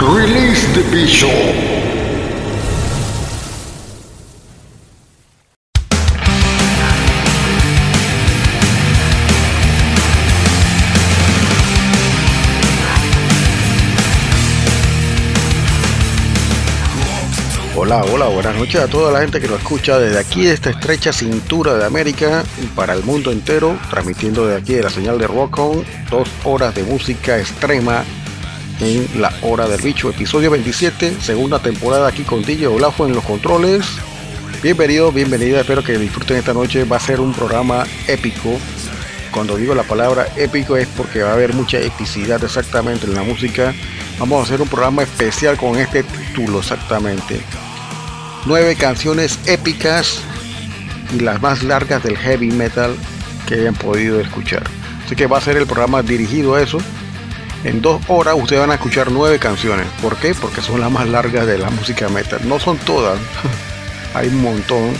Release the Bishop. Hola, hola, buenas noches a toda la gente que nos escucha desde aquí, de esta estrecha cintura de América para el mundo entero, transmitiendo desde aquí de la señal de Rock On, dos horas de música extrema en la hora del bicho, episodio 27, segunda temporada aquí con DJ Olafo en los controles. Bienvenido, bienvenida, espero que disfruten esta noche, va a ser un programa épico. Cuando digo la palabra épico es porque va a haber mucha epicidad exactamente en la música. Vamos a hacer un programa especial con este título exactamente. Nueve canciones épicas y las más largas del heavy metal que hayan podido escuchar. Así que va a ser el programa dirigido a eso. En dos horas ustedes van a escuchar nueve canciones. ¿Por qué? Porque son las más largas de la música metal. No son todas, hay un montón.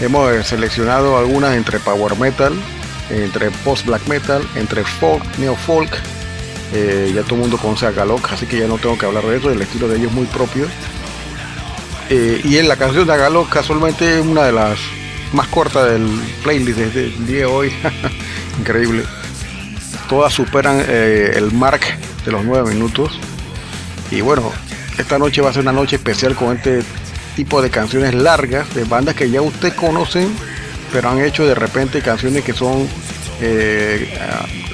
Hemos eh, seleccionado algunas entre power metal, entre post black metal, entre folk, neo folk. Eh, ya todo el mundo conoce a Galok, así que ya no tengo que hablar de eso. El estilo de ellos es muy propio. Eh, y en la canción de Galok casualmente es una de las más cortas del playlist día de hoy. Increíble todas superan eh, el mark de los 9 minutos. Y bueno, esta noche va a ser una noche especial con este tipo de canciones largas de bandas que ya usted conocen, pero han hecho de repente canciones que son eh,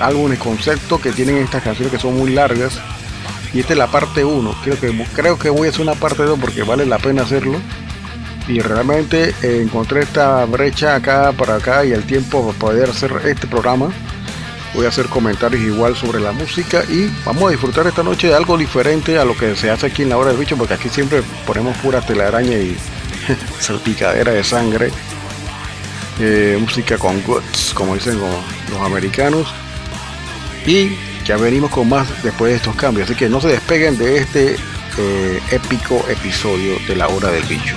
álbumes concepto que tienen estas canciones que son muy largas. Y esta es la parte 1. Creo que, creo que voy a hacer una parte 2 porque vale la pena hacerlo. Y realmente eh, encontré esta brecha acá para acá y el tiempo para poder hacer este programa voy a hacer comentarios igual sobre la música y vamos a disfrutar esta noche de algo diferente a lo que se hace aquí en la hora del bicho porque aquí siempre ponemos pura telaraña y salpicadera de sangre eh, música con guts como dicen los americanos. Y ya venimos con más después de estos cambios así que no se despeguen de este eh, épico episodio de la hora del bicho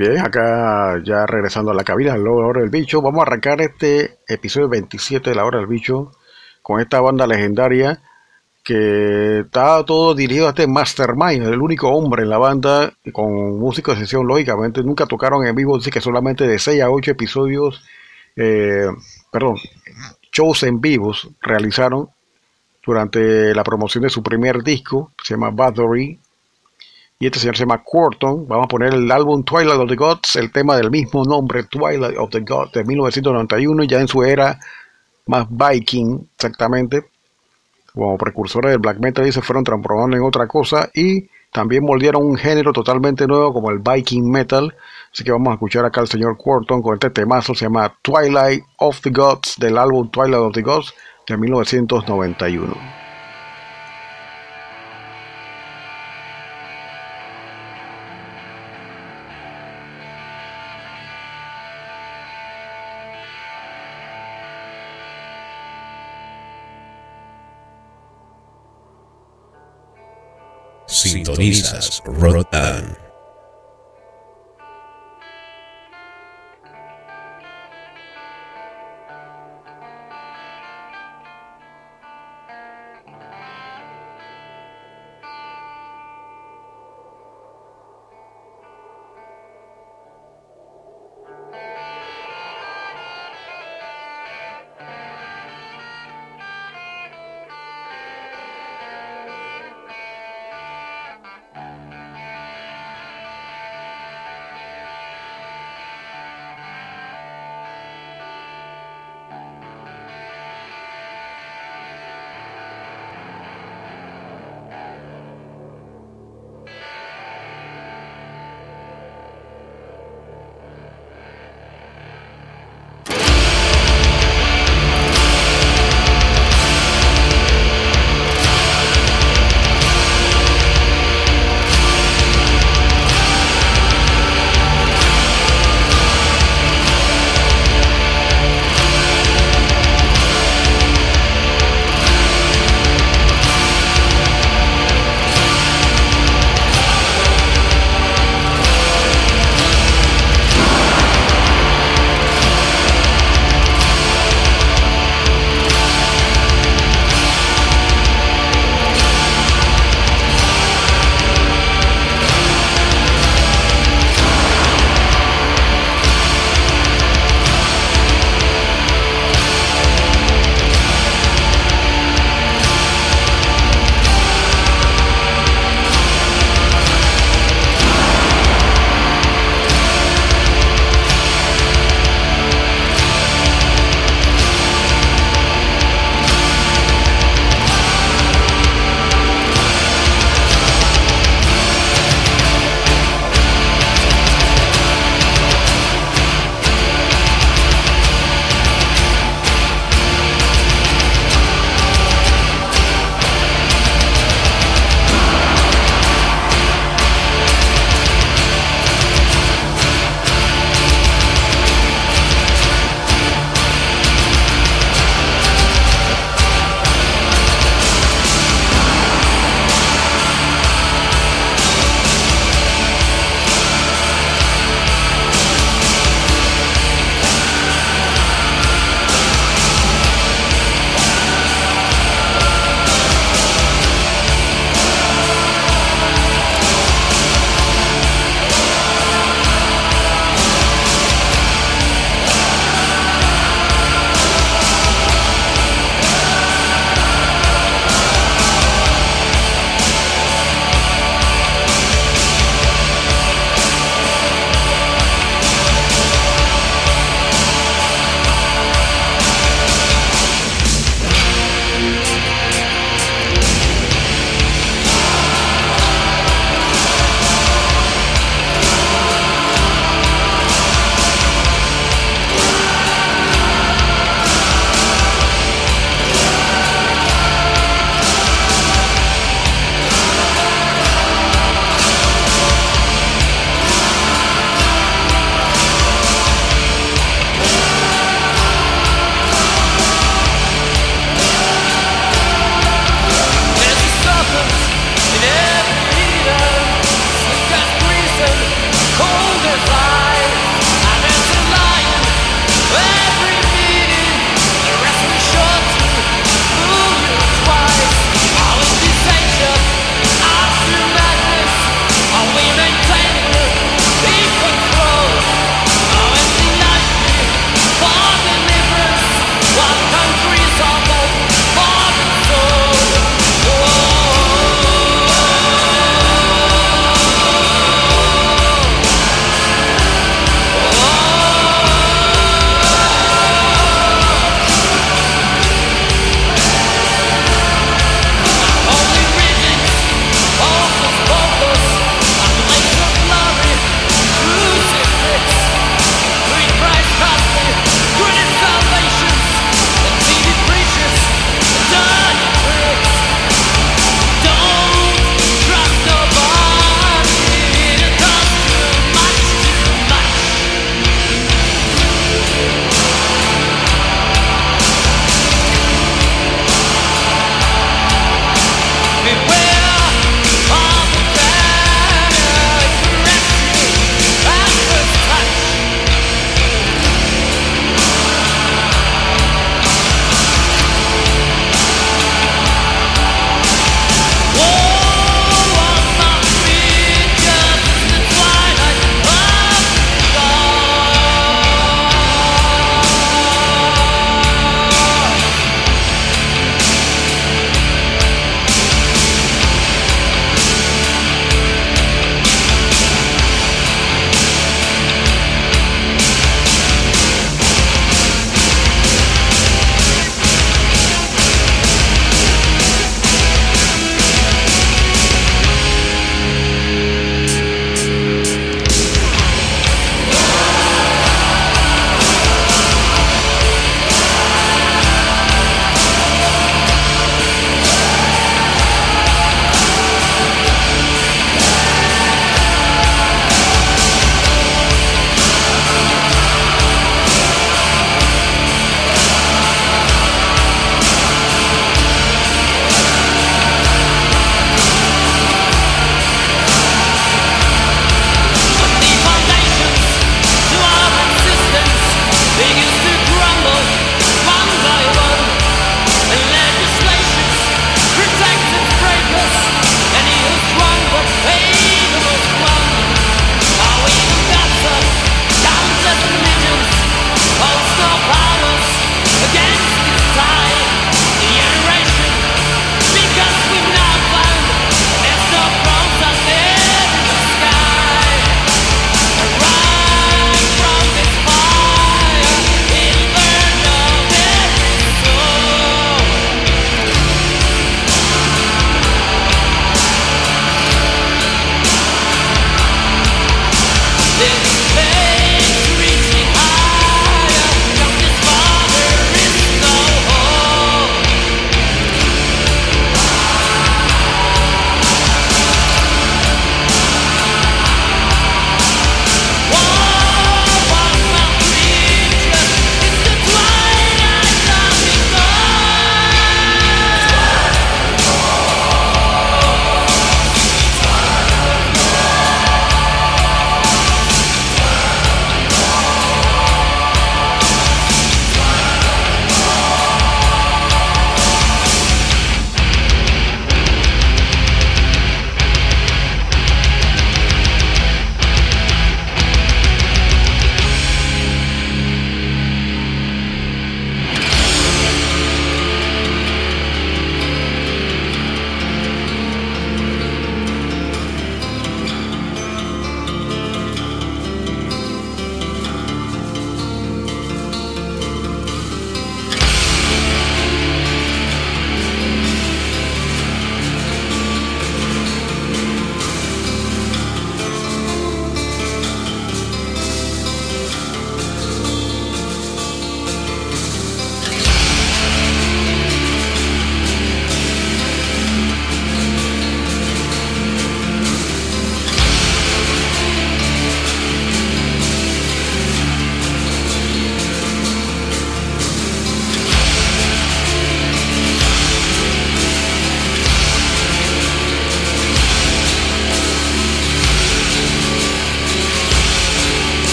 Bien, acá ya regresando a la cabina, la hora del bicho, vamos a arrancar este episodio 27 de la hora del bicho con esta banda legendaria que está todo dirigido a este Mastermind, el único hombre en la banda con música de sesión, lógicamente, nunca tocaron en vivo, así que solamente de 6 a 8 episodios, eh, perdón, shows en vivos realizaron durante la promoción de su primer disco, se llama Battery, y este señor se llama Quarton. Vamos a poner el álbum Twilight of the Gods, el tema del mismo nombre, Twilight of the Gods, de 1991, ya en su era más Viking, exactamente. Como precursores del black metal y se fueron transformando en otra cosa y también moldearon un género totalmente nuevo como el Viking metal. Así que vamos a escuchar acá al señor Quarton con este temazo, se llama Twilight of the Gods, del álbum Twilight of the Gods de 1991. Sintonizas Rotan.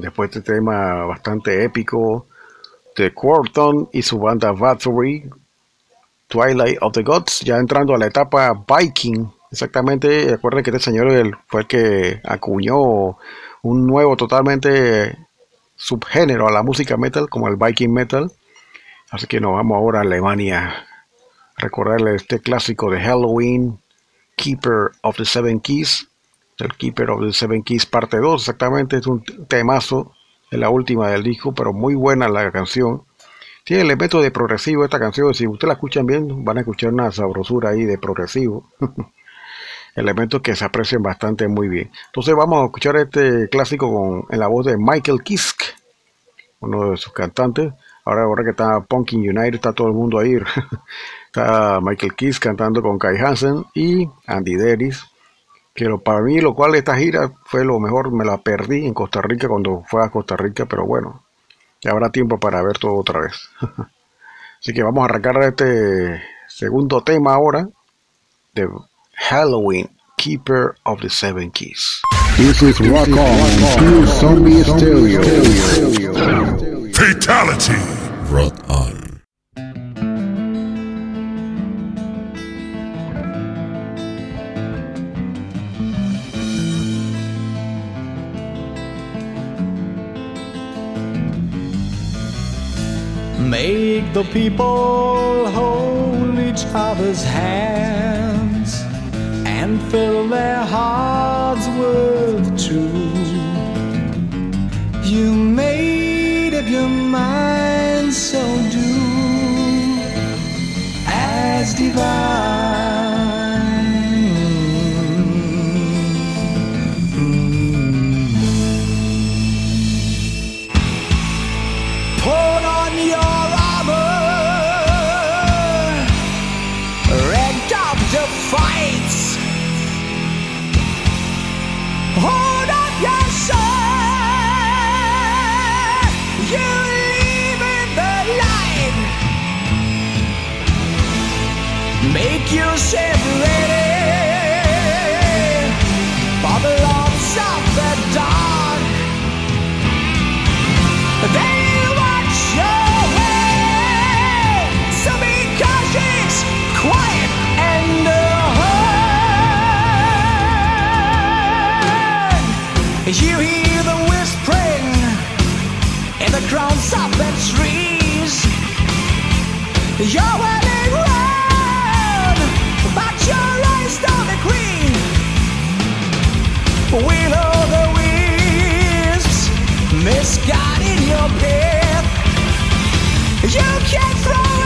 Después de este tema bastante épico de Quarton y su banda Bathory, Twilight of the Gods, ya entrando a la etapa Viking. Exactamente, recuerden que este señor fue el que acuñó un nuevo totalmente subgénero a la música metal, como el Viking Metal. Así que nos vamos ahora a Alemania recordarle este clásico de Halloween, Keeper of the Seven Keys, el Keeper of the Seven Keys parte 2, exactamente, es un temazo, es la última del disco, pero muy buena la canción. Tiene elementos de progresivo esta canción, si ustedes la escuchan bien, van a escuchar una sabrosura ahí de progresivo. elementos que se aprecian bastante muy bien. Entonces vamos a escuchar este clásico con, en la voz de Michael Kiske, uno de sus cantantes. Ahora, ahora que está Punkin United, está todo el mundo ahí. está Michael Kiske cantando con Kai Hansen y Andy Deris. Que lo, para mí, lo cual esta gira fue lo mejor, me la perdí en Costa Rica cuando fue a Costa Rica, pero bueno, ya habrá tiempo para ver todo otra vez. Así que vamos a arrancar este segundo tema ahora de Halloween, Keeper of the Seven Keys. This is Rock On, Pure Zombie Stereo. Fatality. Rot on. Make the people hold each other's hands and fill their hearts with truth. You made up your mind, so do as divine. Make yourself ready for the lords of the dark. They watch your way, so be cautious, quiet, and alert. You hear the whispering in the crowns of the trees. You're O' the misguiding your path? You can't throw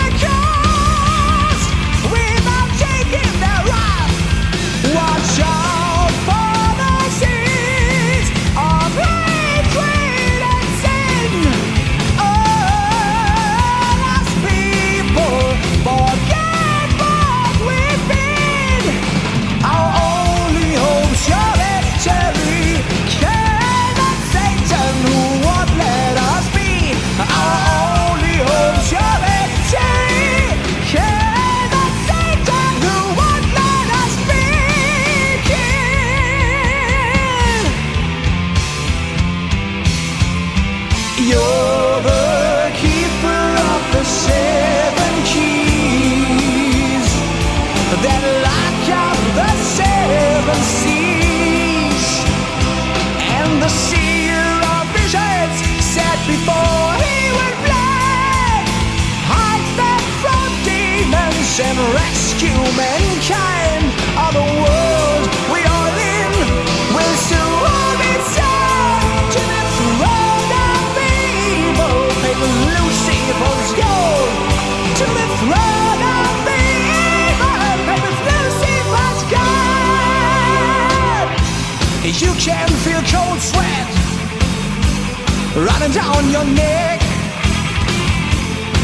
running down your neck.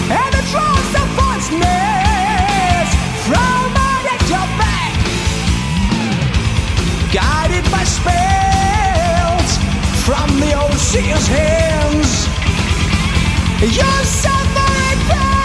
And the drops of poisonous from underneath your back. Guided by spells from the ocean's hands. You're suffering pain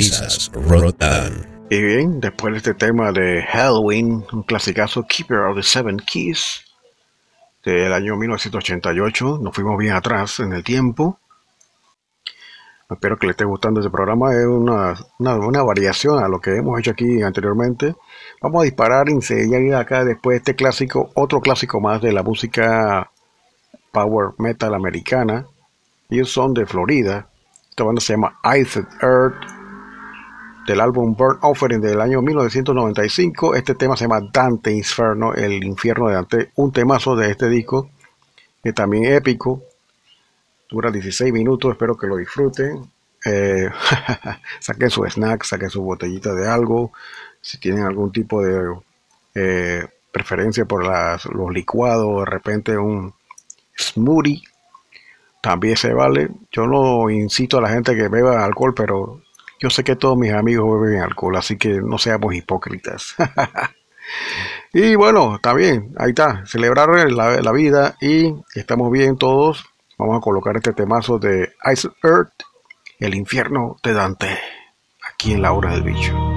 Sintonizas Rotan. Y bien, después de este tema de Halloween, un clasicazo Keeper of the Seven Keys del año 1988, nos fuimos bien atrás en el tiempo. Espero que le esté gustando este programa, es una, una, variación a lo que hemos hecho aquí anteriormente. Vamos a disparar y acá después este clásico, otro clásico más de la música power metal americana. Ellos son de Florida. Esta banda se llama Iced Earth del álbum Burn Offering del año 1995. Este tema se llama Dante Inferno, el infierno de Dante, un temazo de este disco que también épico. Dura 16 minutos, espero que lo disfruten. Eh, saquen su snack, saquen su botellita de algo. Si tienen algún tipo de eh, preferencia por los licuados, de repente un smoothie, también se vale. Yo no incito a la gente que beba alcohol, pero yo sé que todos mis amigos beben alcohol, así que no seamos hipócritas. y bueno, está bien, ahí está, celebrar la, la, vida y estamos bien todos. Vamos a colocar este temazo de Ice Earth, el infierno de Dante, aquí en la hora del bicho.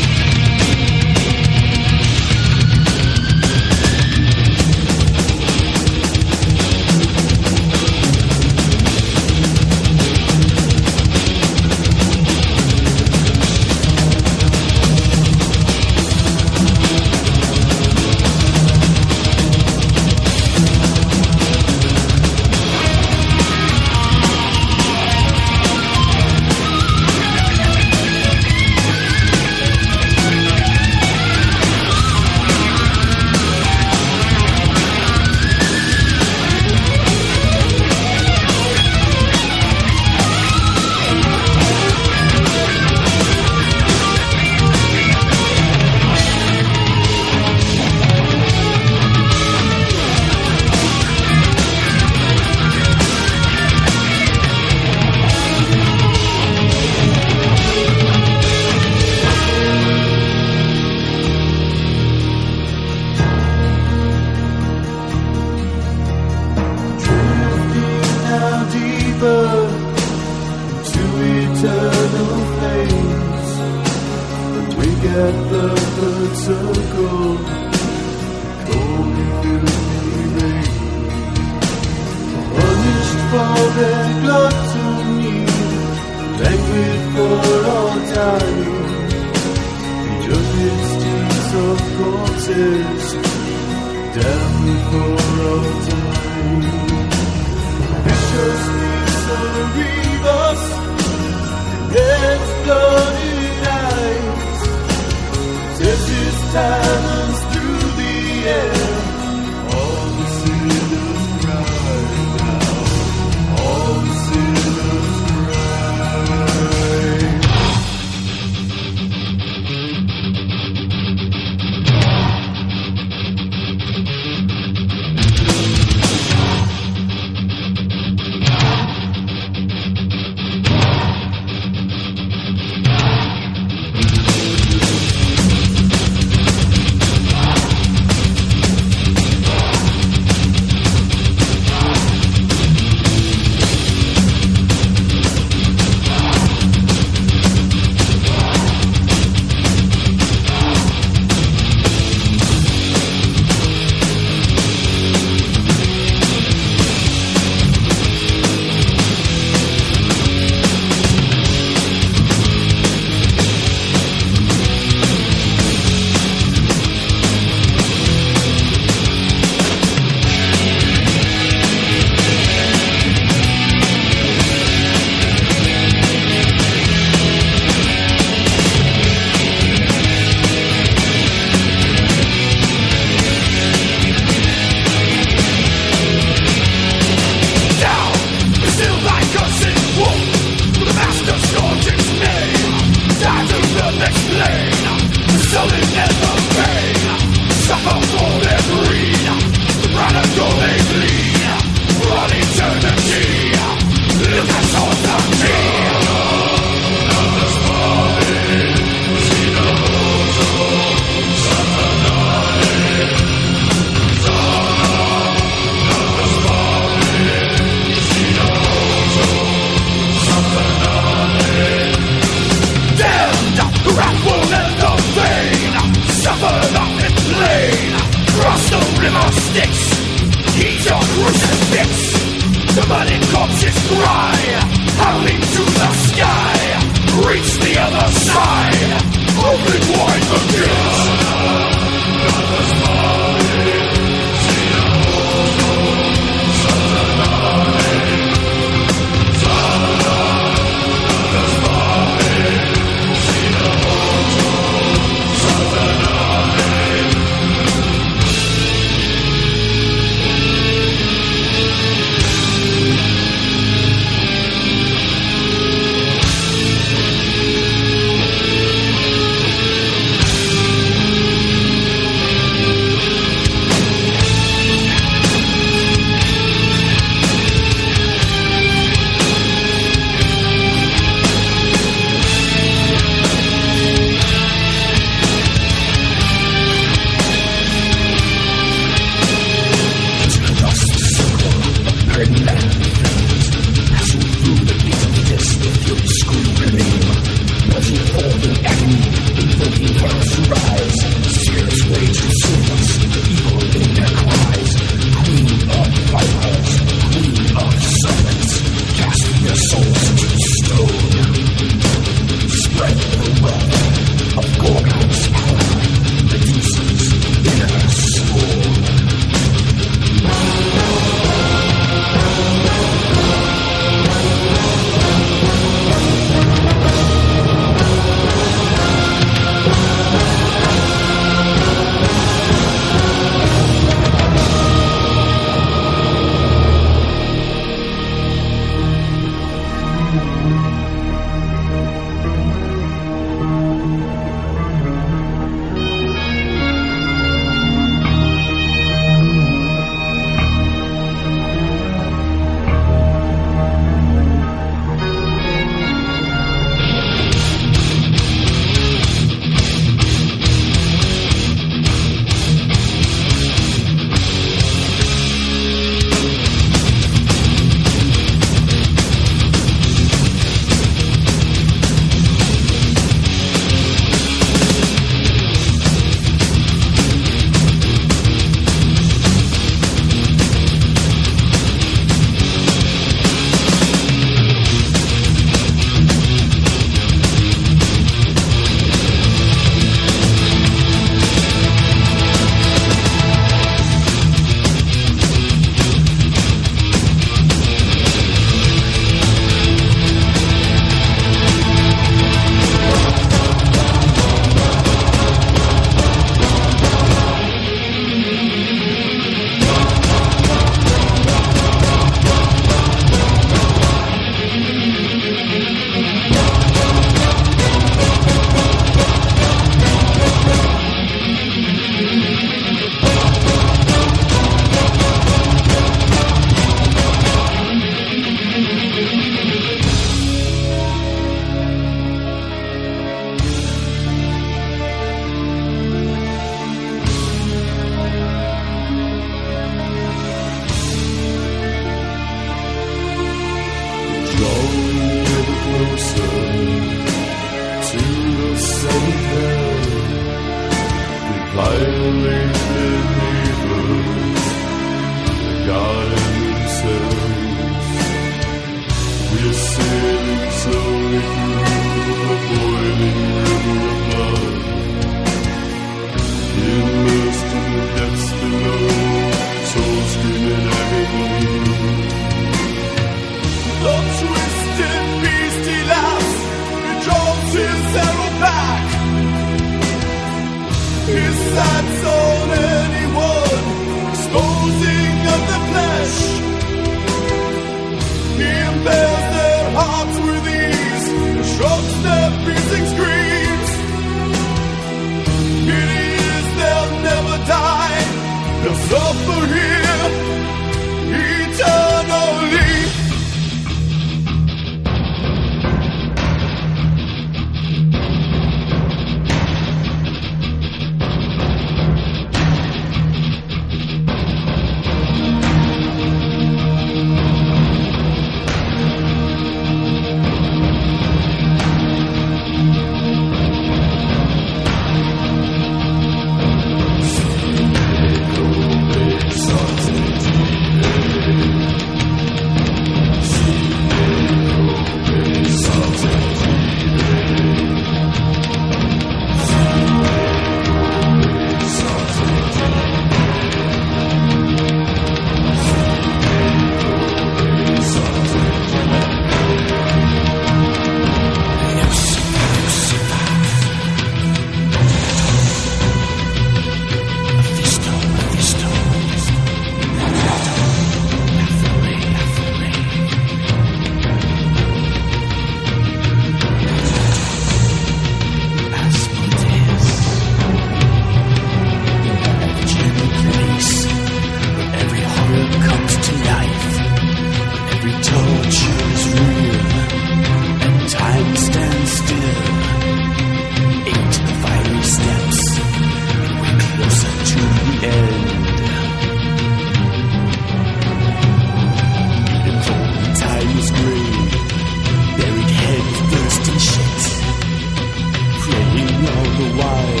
flowing all the while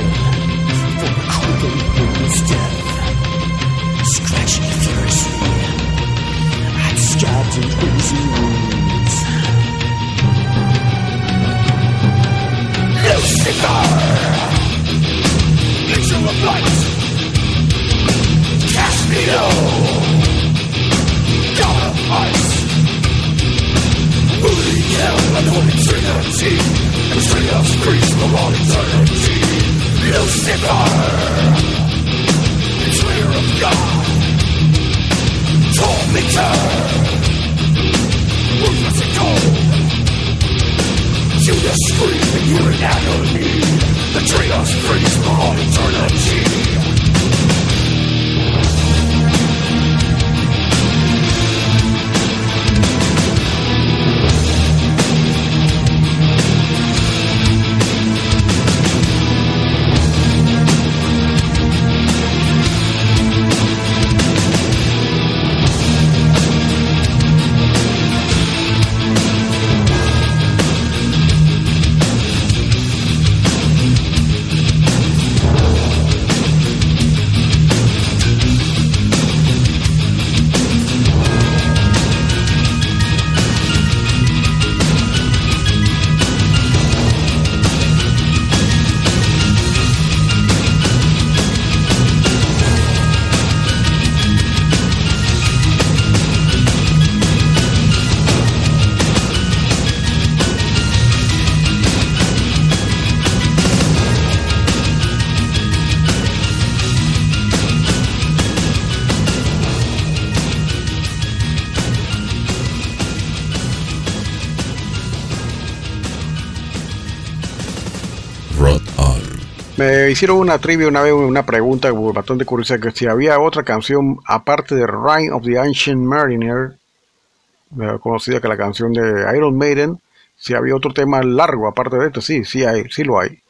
for a cruel woman's death. Scratching furiously at scattered and wounds. Lucifer! angel of light, Cast me low! God of ice! Woody hell and holy trinity! Betray us, priest for all eternity! Lucifer! Betrayer of God! Tormentor! Ruthless and cold! Judas screaming here in agony! Betray us, priest for all eternity! Hicieron una trivia una vez, una pregunta bastante curiosa, que si había otra canción aparte de Rhyme of the Ancient Mariner, eh, conocida que la canción de Iron Maiden, si había otro tema largo aparte de este, sí, sí hay, sí lo hay.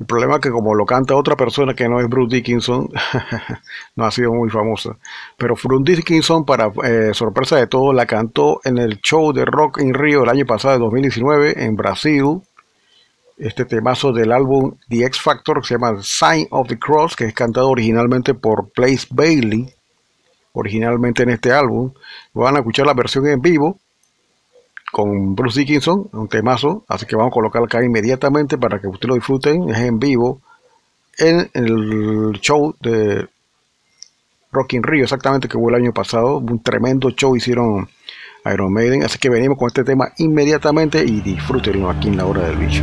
El problema es que como lo canta otra persona que no es Bruce Dickinson, no ha sido muy famosa. Pero Bruce Dickinson, para eh, sorpresa de todos, la cantó en el show de Rock in Rio el año pasado, de 2019, en Brasil este temazo del álbum The X Factor que se llama Sign of the Cross, que es cantado originalmente por Place Bailey, originalmente en este álbum. Van a escuchar la versión en vivo con Bruce Dickinson, un temazo, así que vamos a colocar acá inmediatamente para que ustedes lo disfruten, es en vivo, en el show de Rocking Rio, exactamente que hubo el año pasado, un tremendo show hicieron Iron Maiden, así que venimos con este tema inmediatamente y disfrútenlo aquí en la hora del bicho.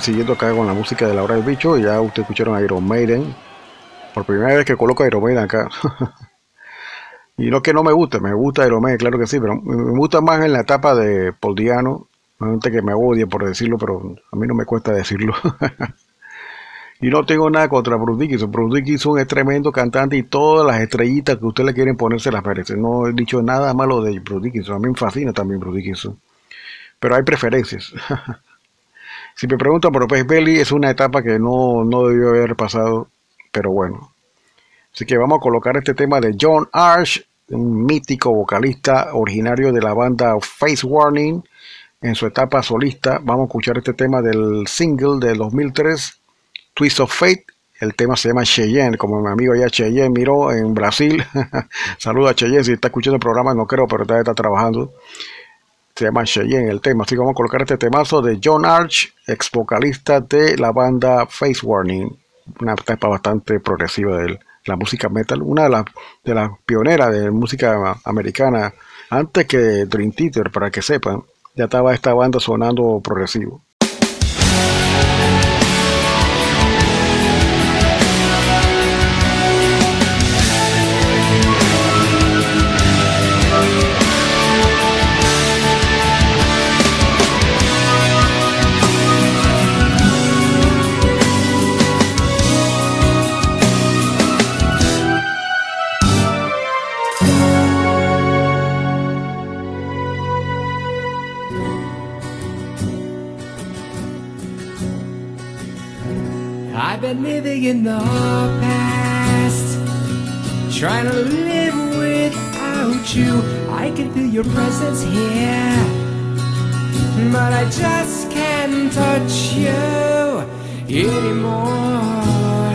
siguiendo acá con la música de la hora del bicho, ya ustedes escucharon a Iron Maiden. Por primera vez que coloco a Iron Maiden acá. y no que no me guste, me gusta Iron Maiden, claro que sí, pero me gusta más en la etapa de Paul Diano. Hay gente que me odia por decirlo, pero a mí no me cuesta decirlo. y no tengo nada contra Bruce Dickinson. Bruce Dickinson es tremendo cantante y todas las estrellitas que ustedes le quieren poner se las merece. No he dicho nada malo de Bruce. A mí me fascina también Bruce. Pero hay preferencias. Si me preguntan por Pez Belly, es una etapa que no, no debió haber pasado, pero bueno. Así que vamos a colocar este tema de John Arch, un mítico vocalista originario de la banda Face Warning, en su etapa solista. Vamos a escuchar este tema del single del 2003, Twist of Fate. El tema se llama Cheyenne, como mi amigo allá Cheyenne miró en Brasil. Saluda a Cheyenne si está escuchando el programa, no creo, pero está, está trabajando se llama Cheyenne el tema, así que vamos a colocar este temazo de John Arch, ex vocalista de la banda Face Warning, una etapa bastante progresiva de la música metal, una de las de las pioneras de música americana, antes que Dream Theater, para que sepan, ya estaba esta banda sonando progresivo. Been living in the past, trying to live without you. I can feel your presence here, but I just can't touch you anymore.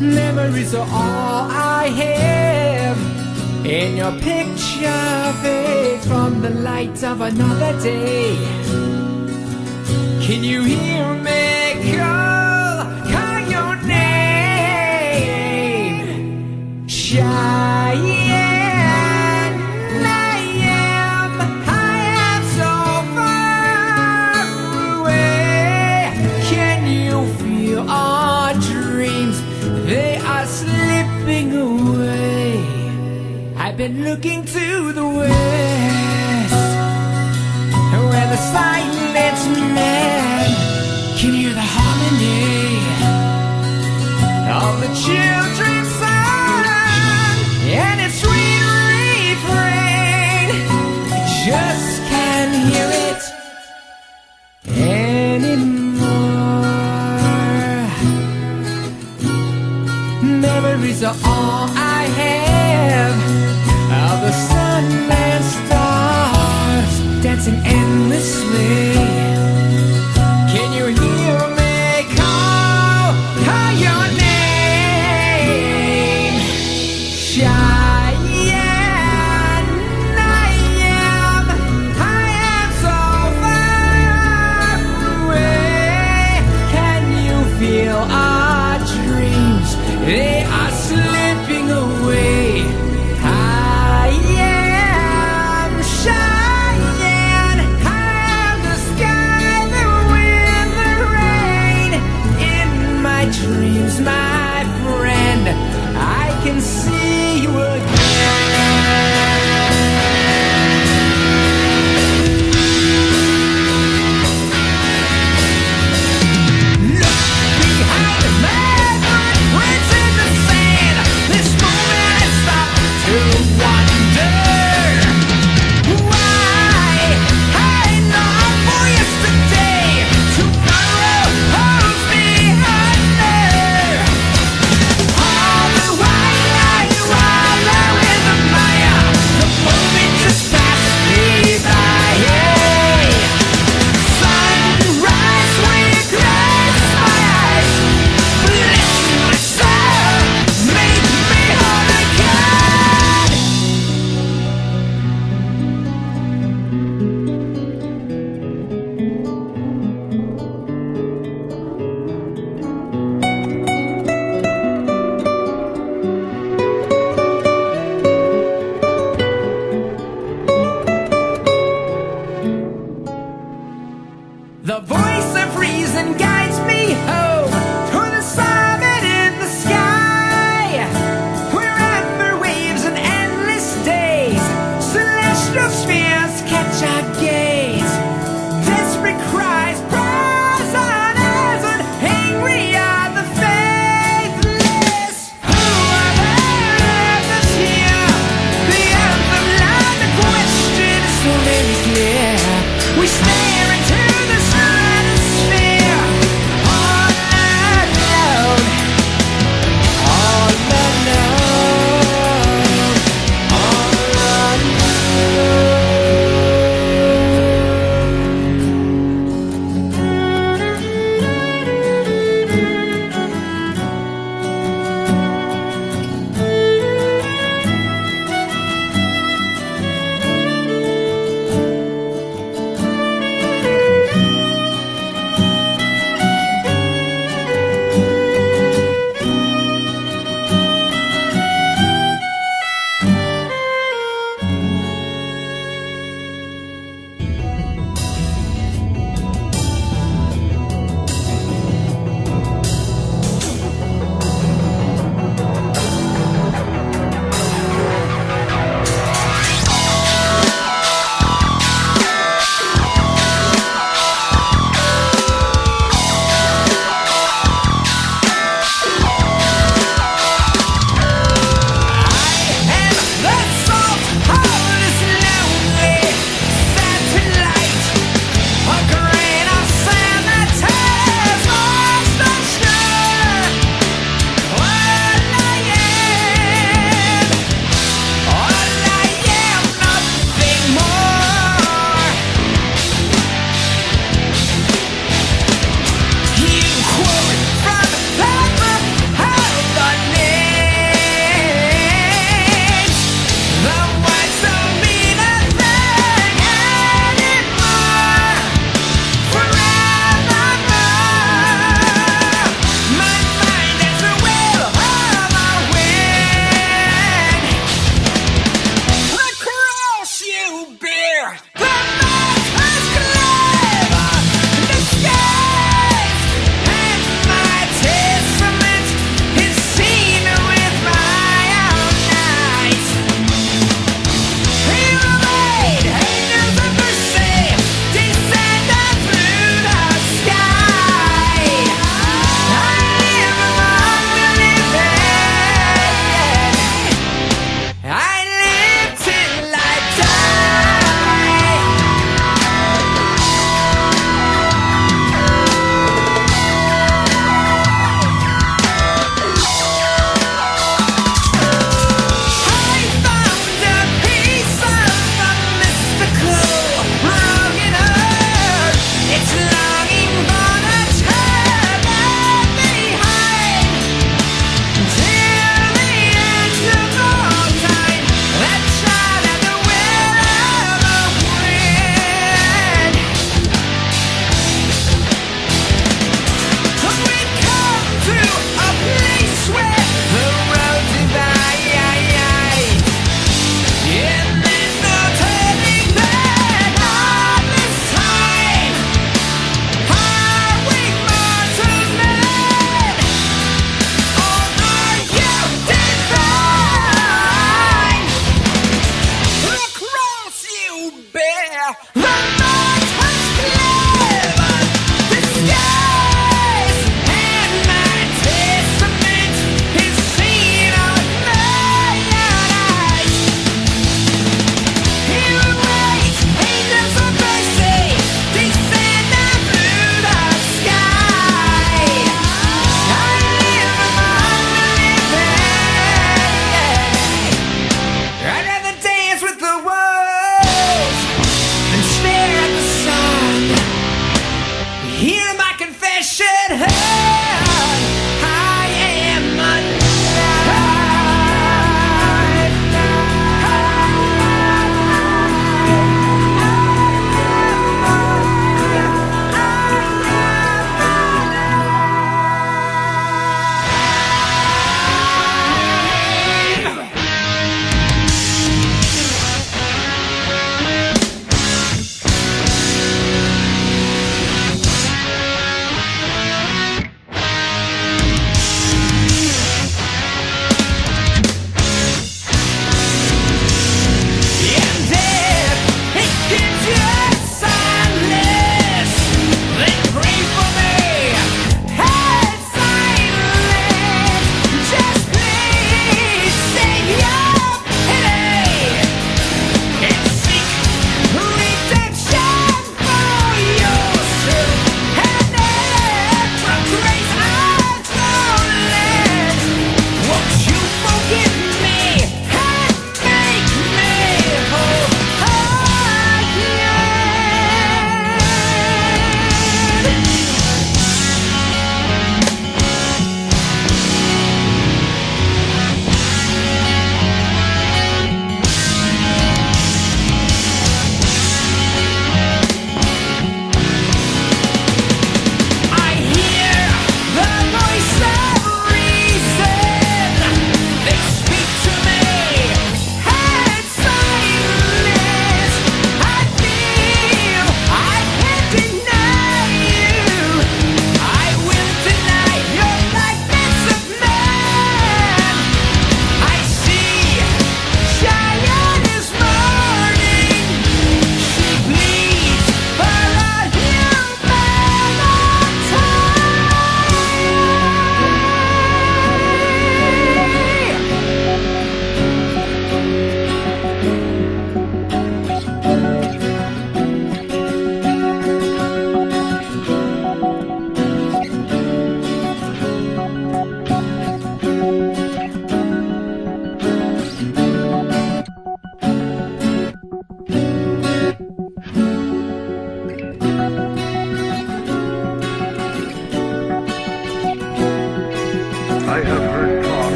Memories are all I have, and your picture fades from the light of another day. Can you hear me looking to the west. Where the silence man can hear the harmony of the children's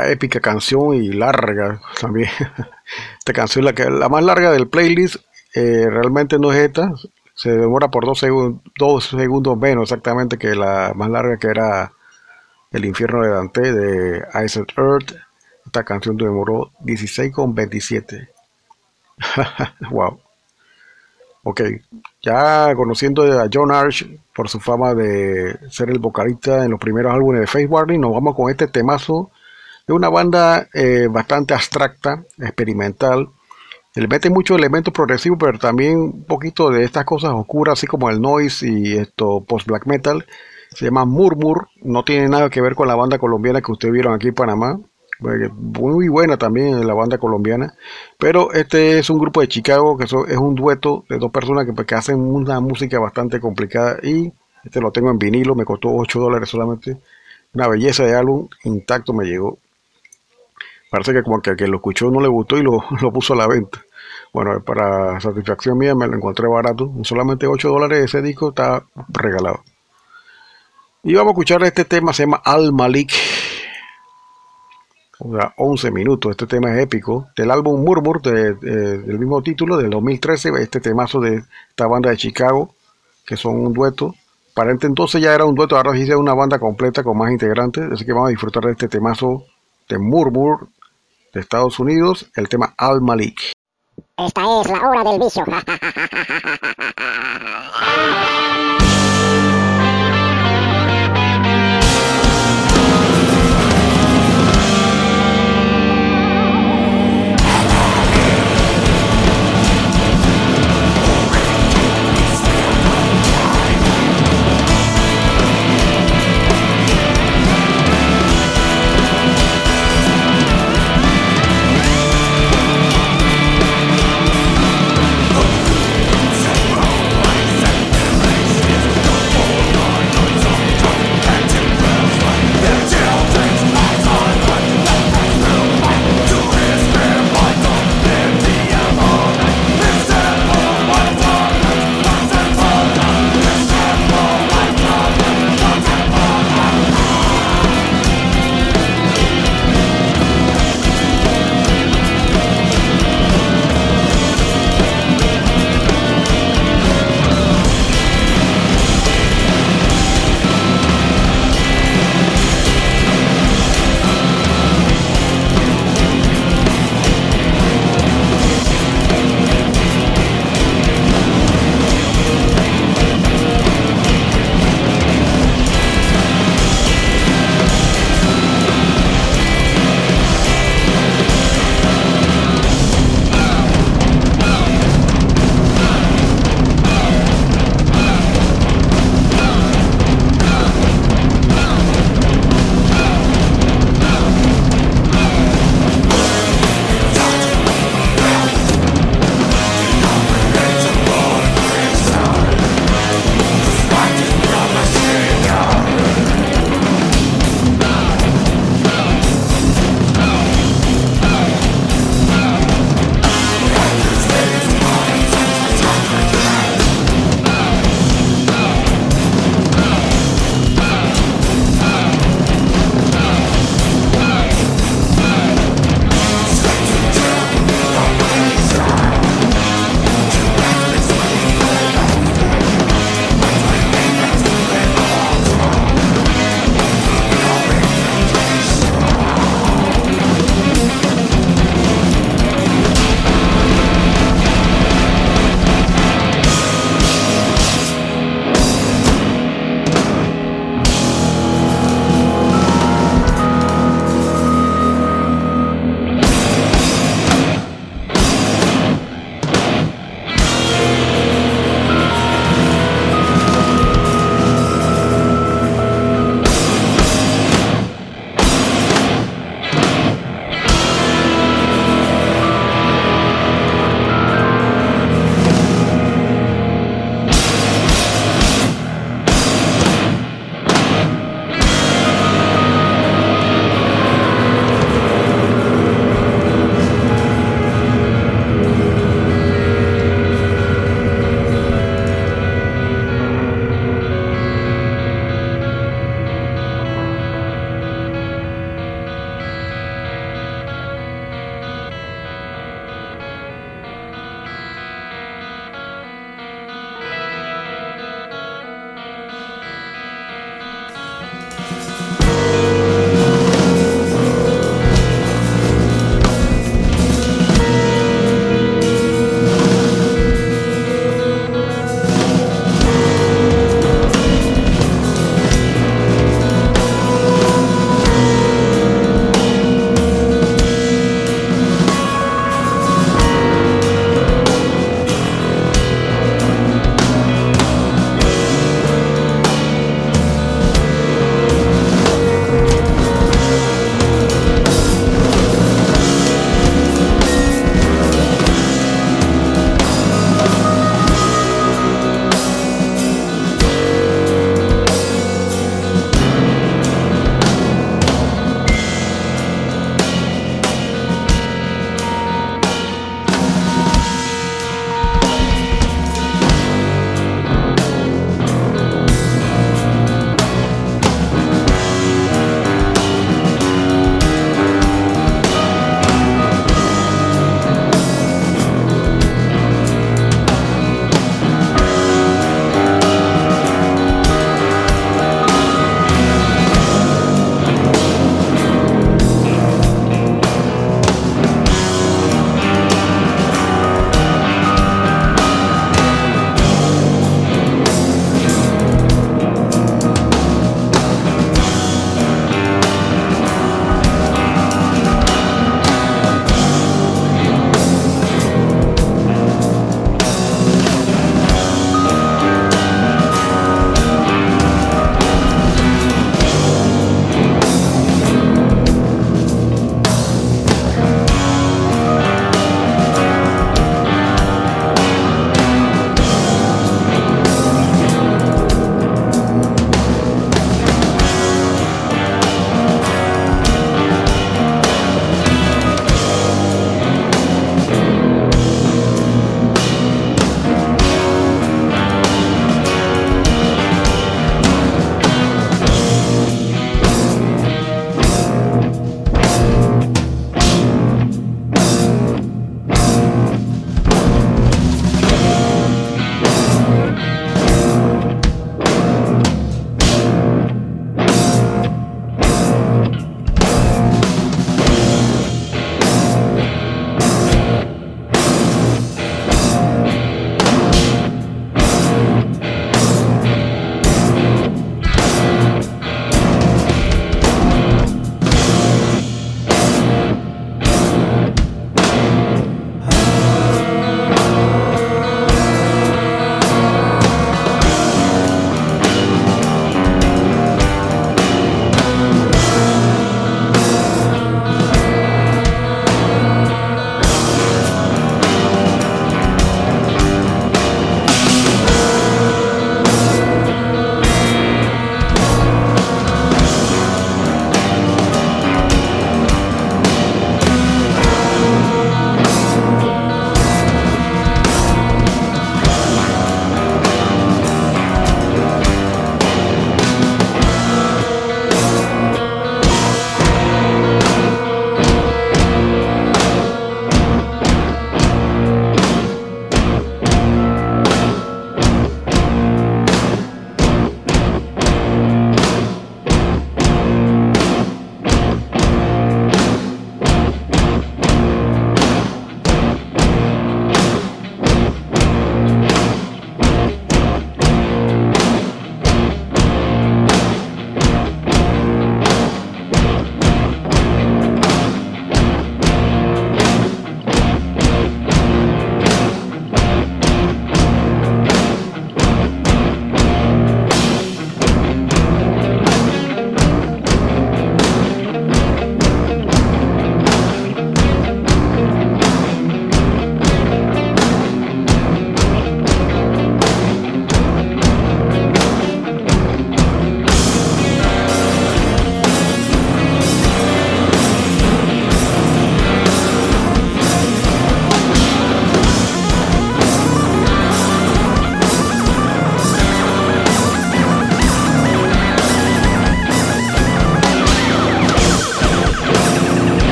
esa épica canción y larga también, esta canción, la, que, la más larga del playlist, eh, realmente no es esta, se demora por dos, segun- dos segundos menos exactamente que la más larga que era El infierno de Dante de Ice Earth. Esta canción demoró 16 con 27. wow. Ok, ya conociendo a John Arch por su fama de ser el vocalista en los primeros álbumes de Face Warning, nos vamos con este temazo de una banda eh, bastante abstracta, experimental. Le mete muchos elementos progresivos, pero también un poquito de estas cosas oscuras, así como el noise y esto post-black metal. Se llama Murmur, no tiene nada que ver con la banda colombiana que ustedes vieron aquí en Panamá. Muy buena también la banda colombiana. Pero este es un grupo de Chicago que es un dueto de dos personas que, que hacen una música bastante complicada. Y este lo tengo en vinilo, me costó 8 dólares solamente. Una belleza de álbum, intacto me llegó. Parece que como que, que lo escuchó no le gustó y lo, lo, puso a la venta. Bueno, para satisfacción mía me lo encontré barato. Solamente 8 dólares ese disco está regalado. Y vamos a escuchar este tema, se llama Al Malik. O sea, 11 minutos. Este tema es épico. Del álbum Murmur, de, de, del mismo título, del 2013. Este temazo de esta banda de Chicago, que son un dueto. Para este entonces ya era un dueto, ahora sí es una banda completa con más integrantes. Así que vamos a disfrutar de este temazo de Murmur de Estados Unidos, el tema Al Malik. Esta es la hora del vicio.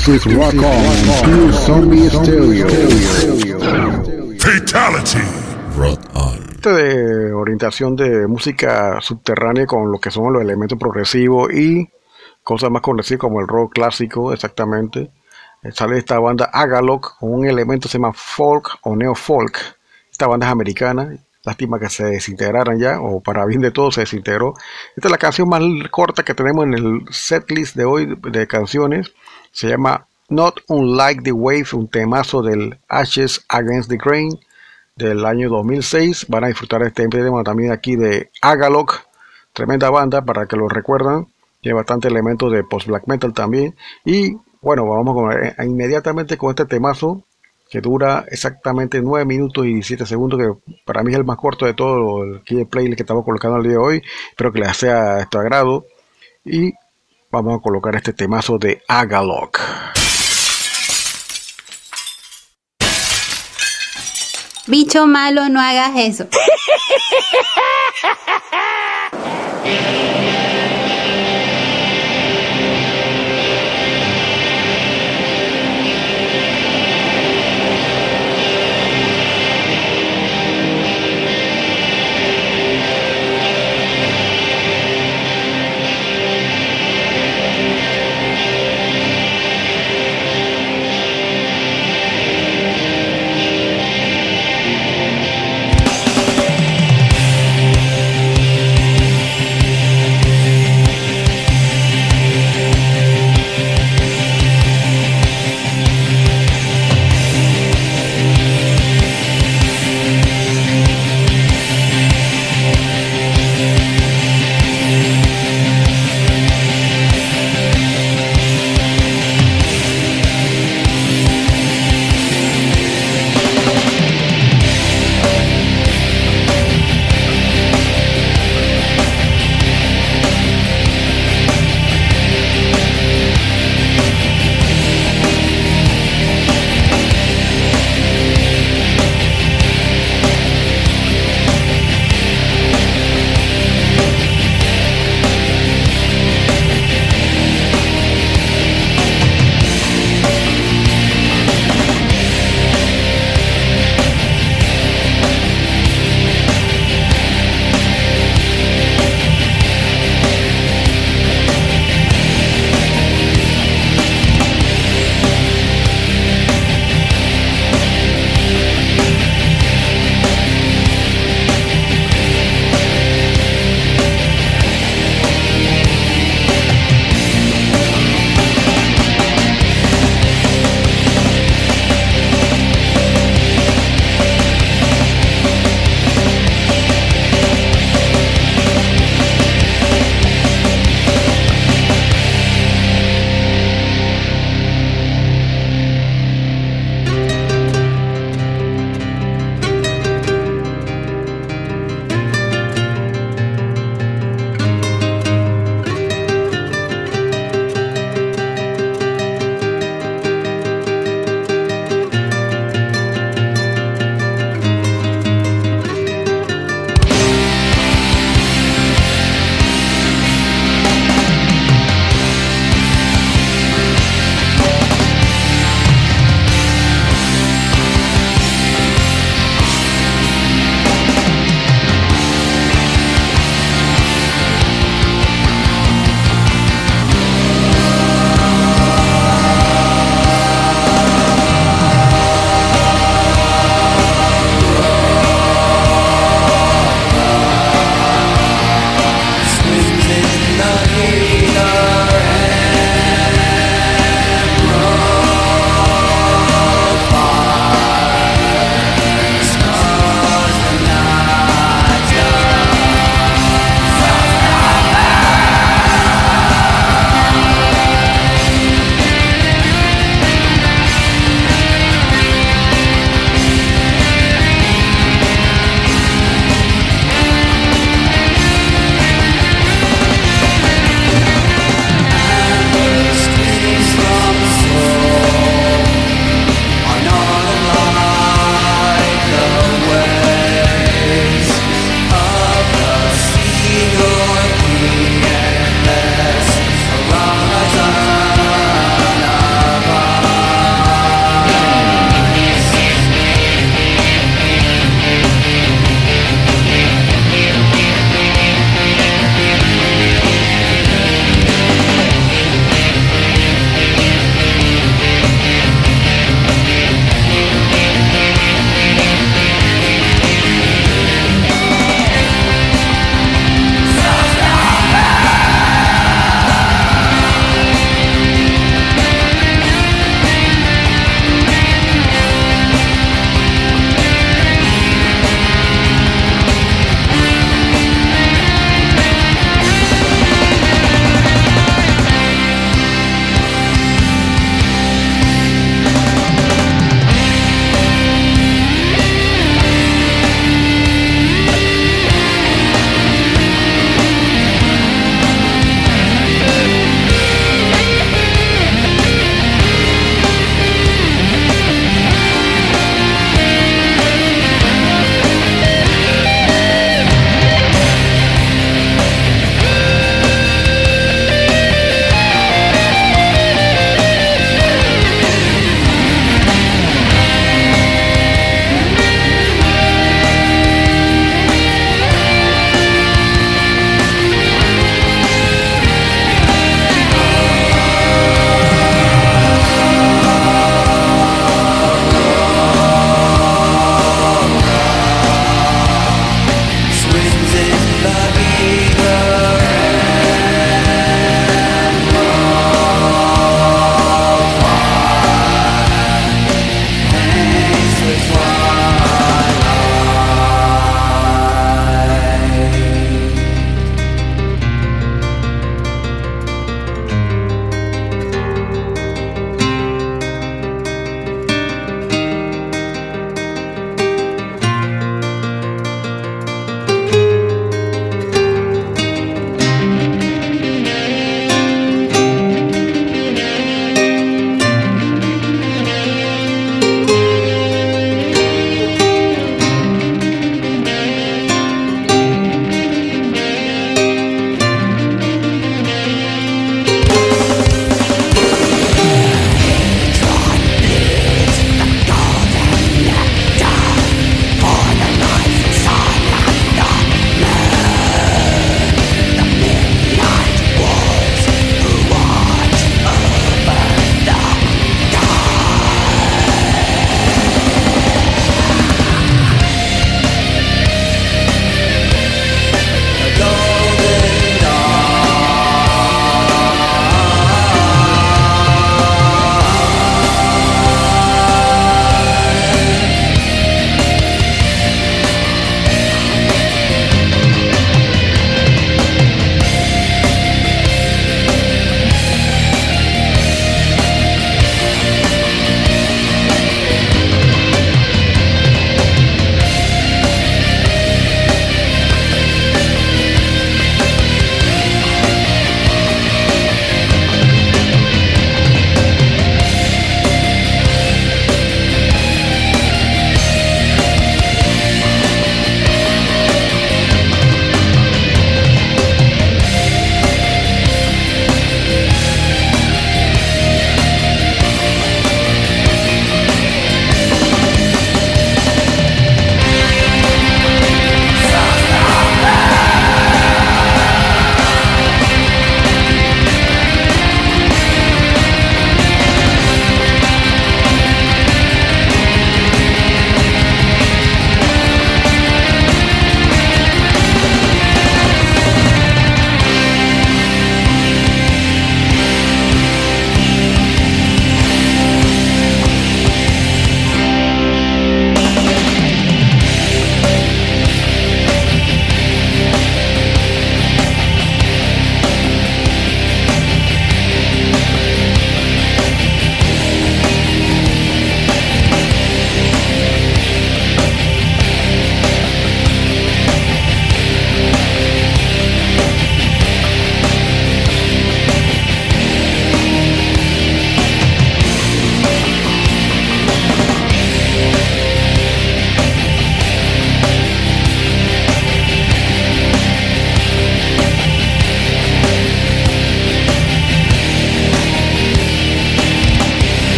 This is Rock On Pure Zombie Stereo. Fatality. Rock On. Este de orientación de música subterránea con lo que son los elementos progresivos y cosas más conocidas como el rock clásico, exactamente. Eh, Sale esta banda Agalog con un elemento que se llama folk o neo folk. Esta banda es americana. Lástima que se desintegraran ya, o para bien de todo se desintegró. Esta es la canción más corta que tenemos en el setlist de hoy de canciones. Se llama Not Unlike the Wave, un temazo del Ashes Against the Grain del año 2006. Van a disfrutar este tema también aquí de Agalog, tremenda banda para que lo recuerdan. Tiene bastante elementos de post black metal también. Y bueno, vamos con, eh, inmediatamente con este temazo que dura exactamente 9 minutos y 17 segundos, que para mí es el más corto de todo el key playlist que estamos colocando el día de hoy. Espero que les sea de tu agrado. Y vamos a colocar este temazo de Agalog. Bicho malo, no hagas eso.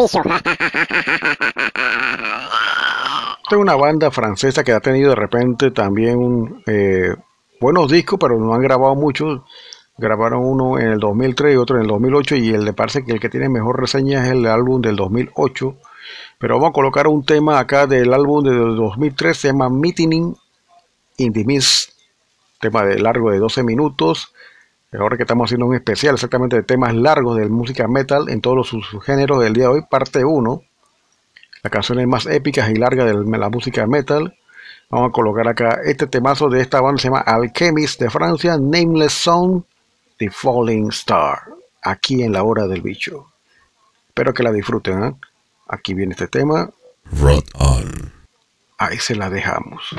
es la hora del vicio. Esta es una banda francesa que ha tenido de repente también eh, buenos discos, pero no han grabado muchos. Grabaron uno en el 2003 y otro en el 2008 y el le parece que el que tiene mejor reseña es el álbum del 2008. Pero vamos a colocar un tema acá del álbum del 2003, se llama Meeting in the tema de largo de 12 minutos. Ahora que estamos haciendo un especial exactamente de temas largos de música metal en todos sus subgéneros del día de hoy, parte 1. Las canciones más épicas y largas de la música metal. Vamos a colocar acá este temazo de esta banda, se llama Alchemist de Francia, Nameless Song, The Falling Star, aquí en la hora del bicho. Espero que la disfruten. ¿eh? Aquí viene este tema. Rot on. Ahí se la dejamos.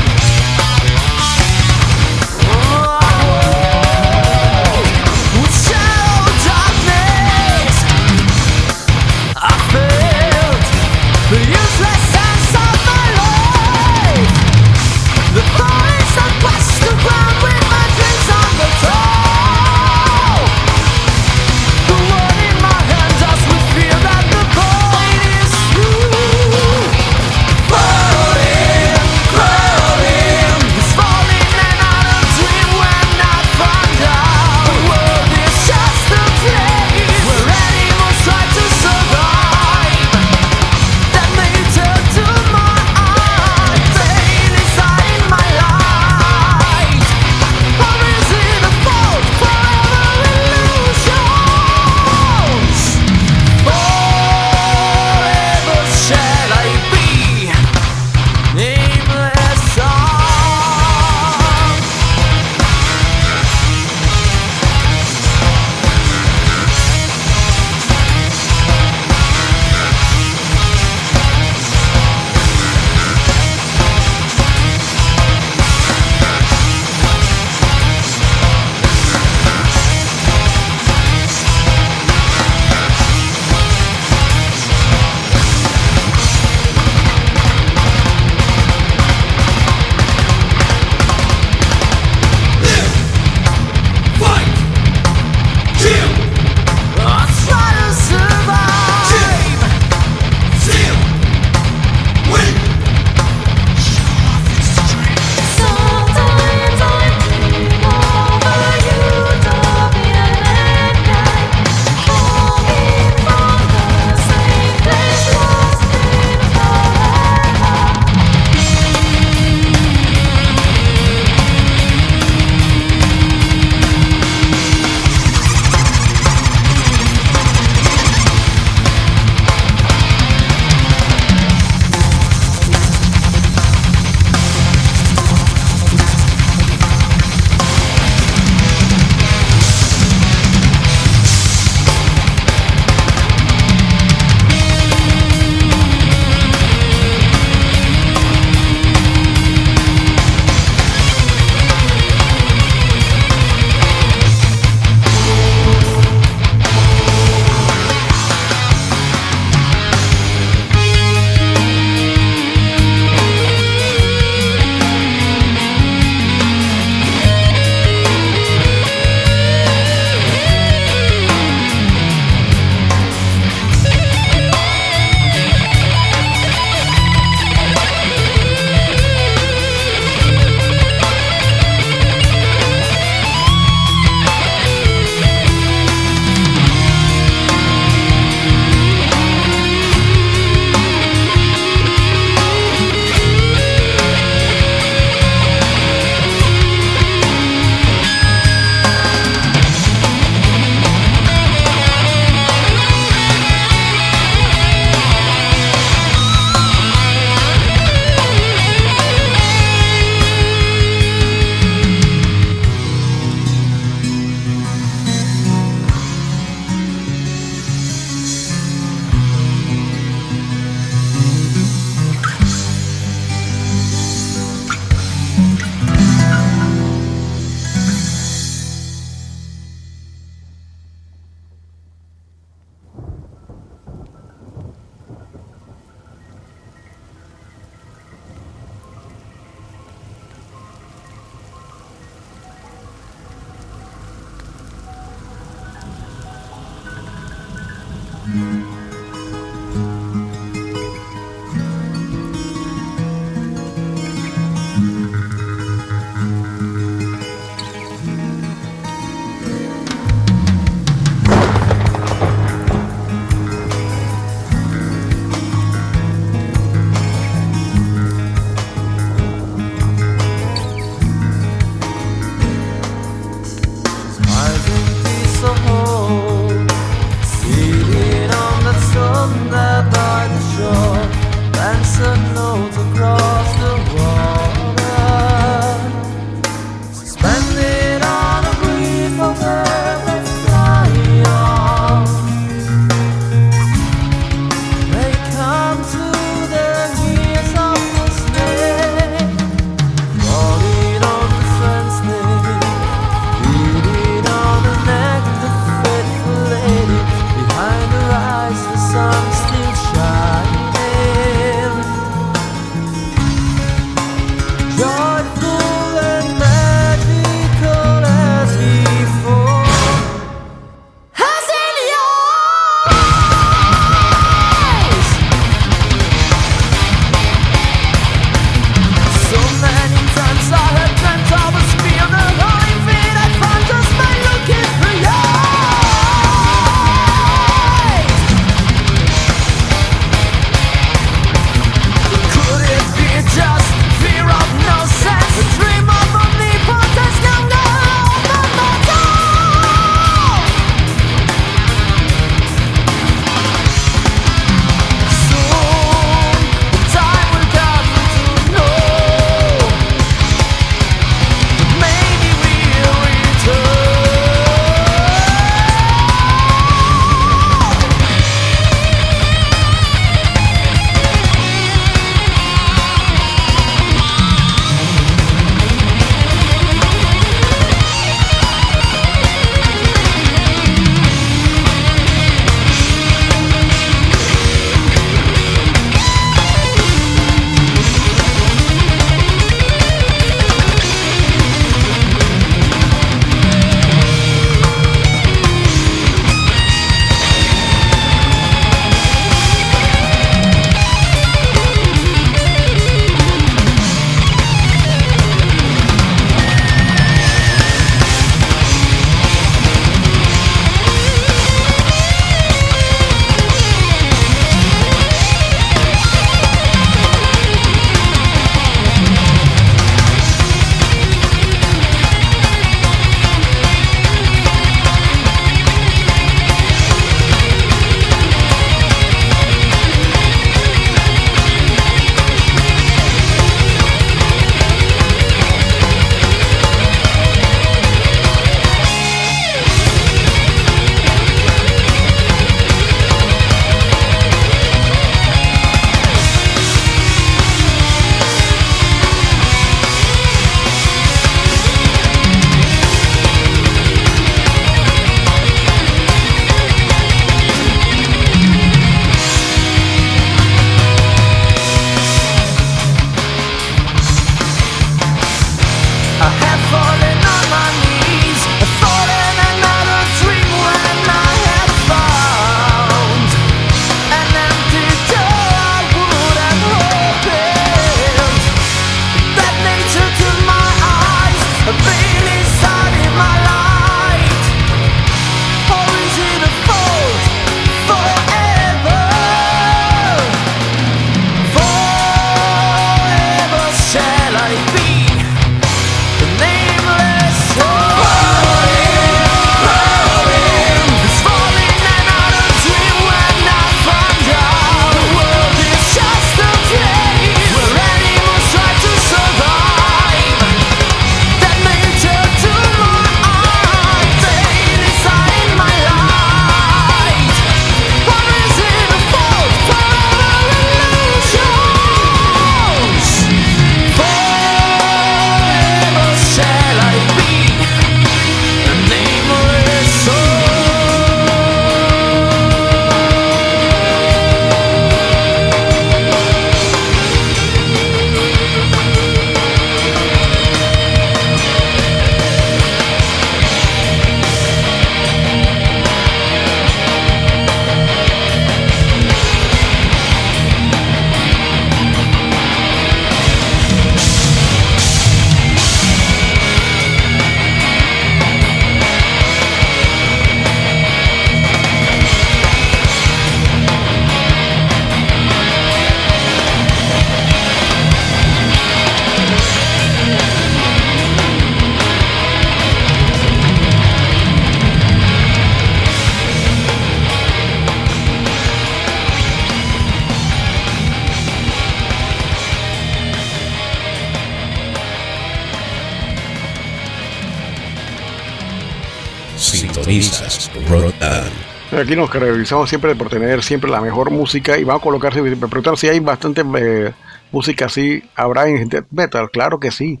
Aquí nos caracterizamos siempre por tener siempre la mejor música y vamos a preguntar si hay bastante eh, música así, habrá en death metal, claro que sí.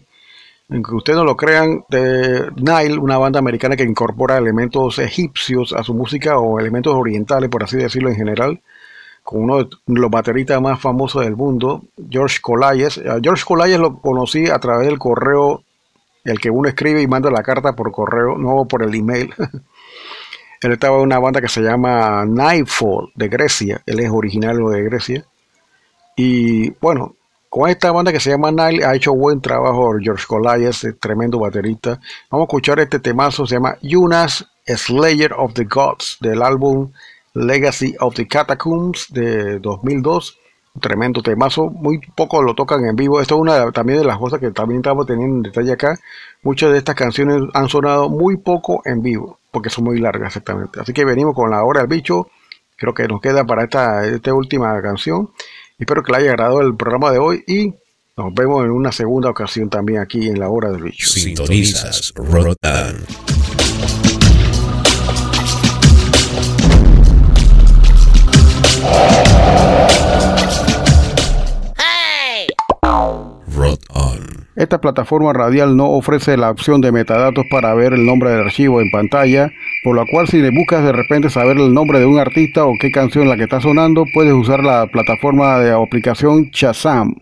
Aunque ustedes no lo crean, de Nile, una banda americana que incorpora elementos egipcios a su música o elementos orientales, por así decirlo en general, con uno de los bateristas más famosos del mundo, George Colayes. A George Colayes lo conocí a través del correo, el que uno escribe y manda la carta por correo, no por el email. Él estaba en una banda que se llama Nightfall de Grecia, él es originario de Grecia. Y bueno, con esta banda que se llama Nile ha hecho buen trabajo George Colayes, tremendo baterista. Vamos a escuchar este temazo, se llama Yunas Slayer of the Gods, del álbum Legacy of the Catacombs de 2002. Un tremendo temazo, muy poco lo tocan en vivo. Esto es una también de las cosas que también estamos teniendo en detalle acá. Muchas de estas canciones han sonado muy poco en vivo, porque son muy largas exactamente. Así que venimos con la hora del bicho. Creo que nos queda para esta, esta última canción. Espero que le haya agradado el programa de hoy y nos vemos en una segunda ocasión también aquí en la hora del bicho. Sintonizas Rock Esta plataforma radial no ofrece la opción de metadatos para ver el nombre del archivo en pantalla, por lo cual si le buscas de repente saber el nombre de un artista o qué canción la que está sonando, puedes usar la plataforma de aplicación Shazam.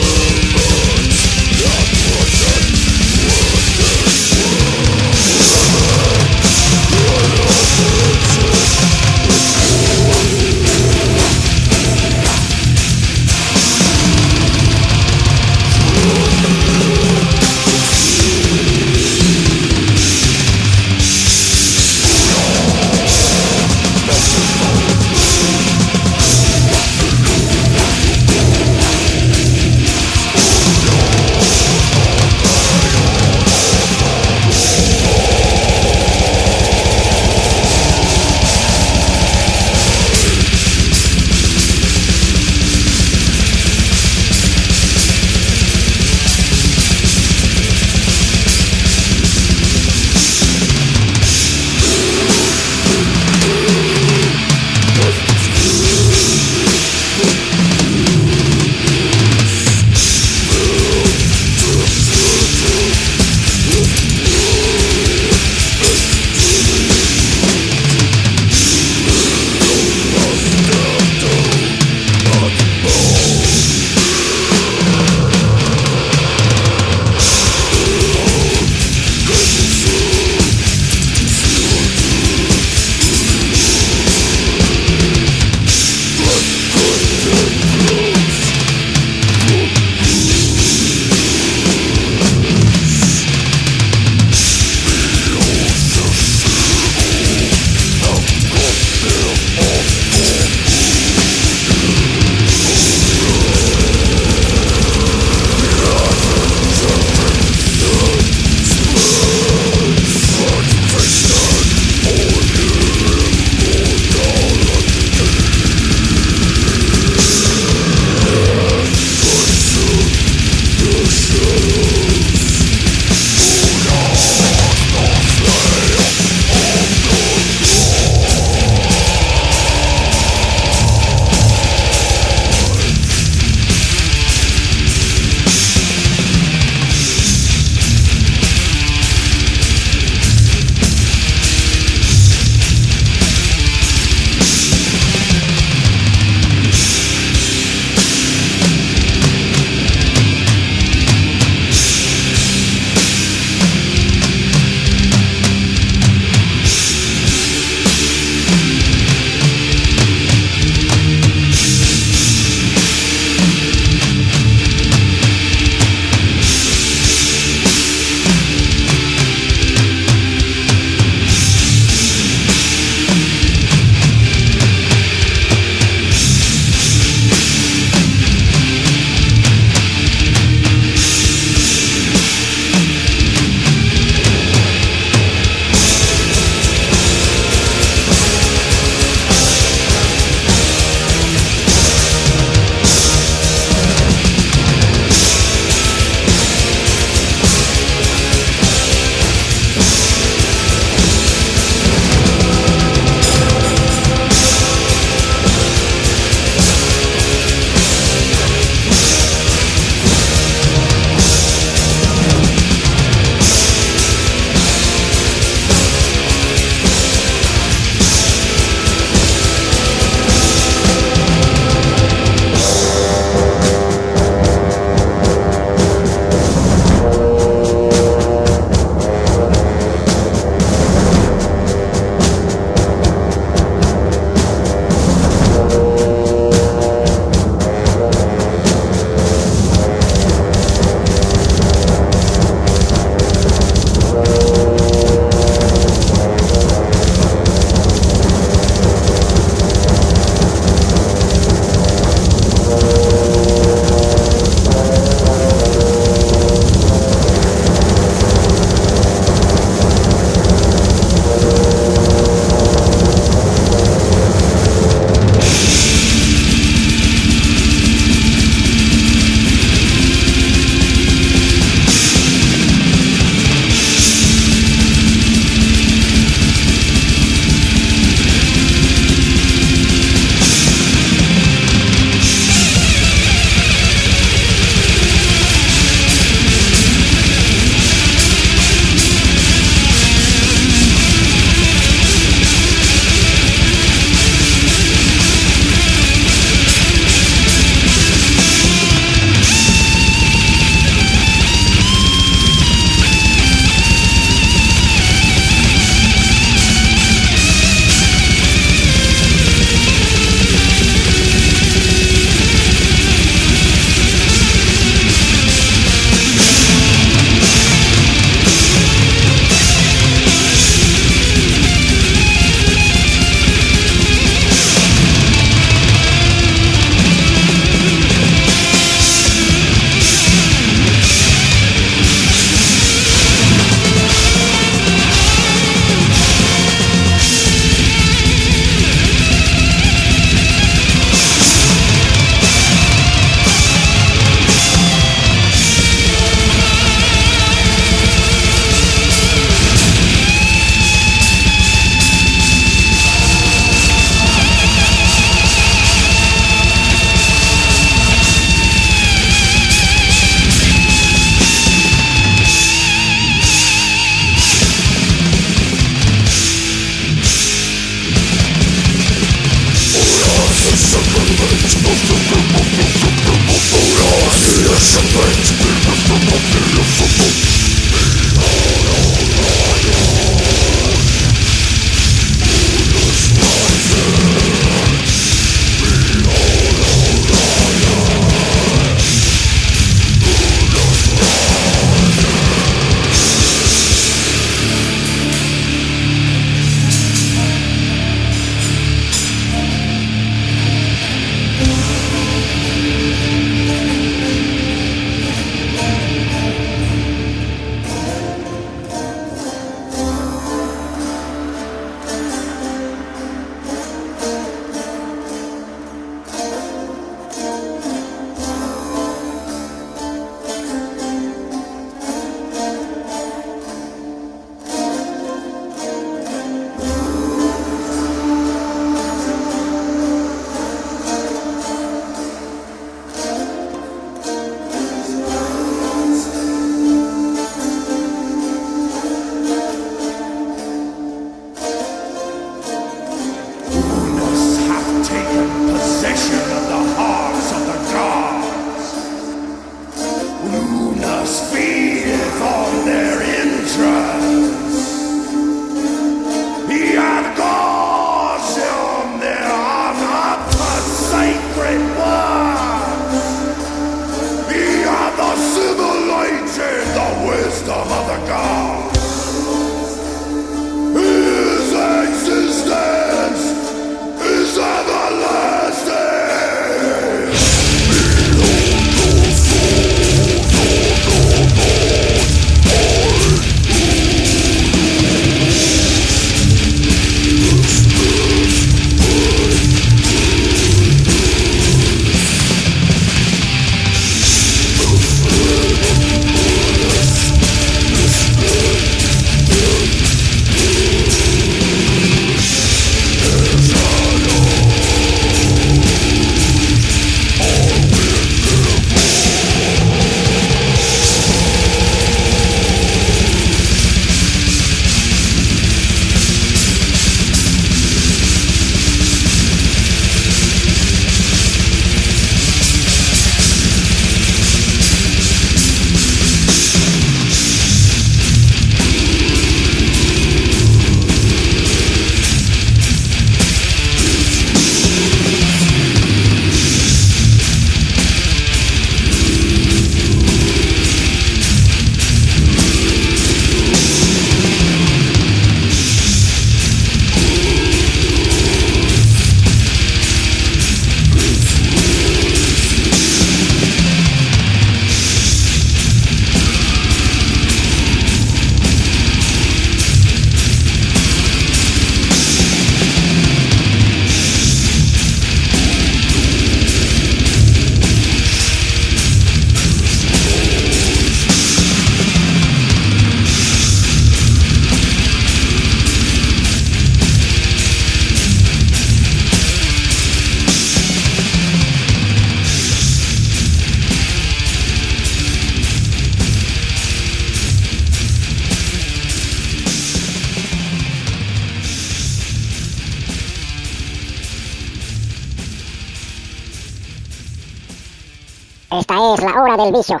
Esta es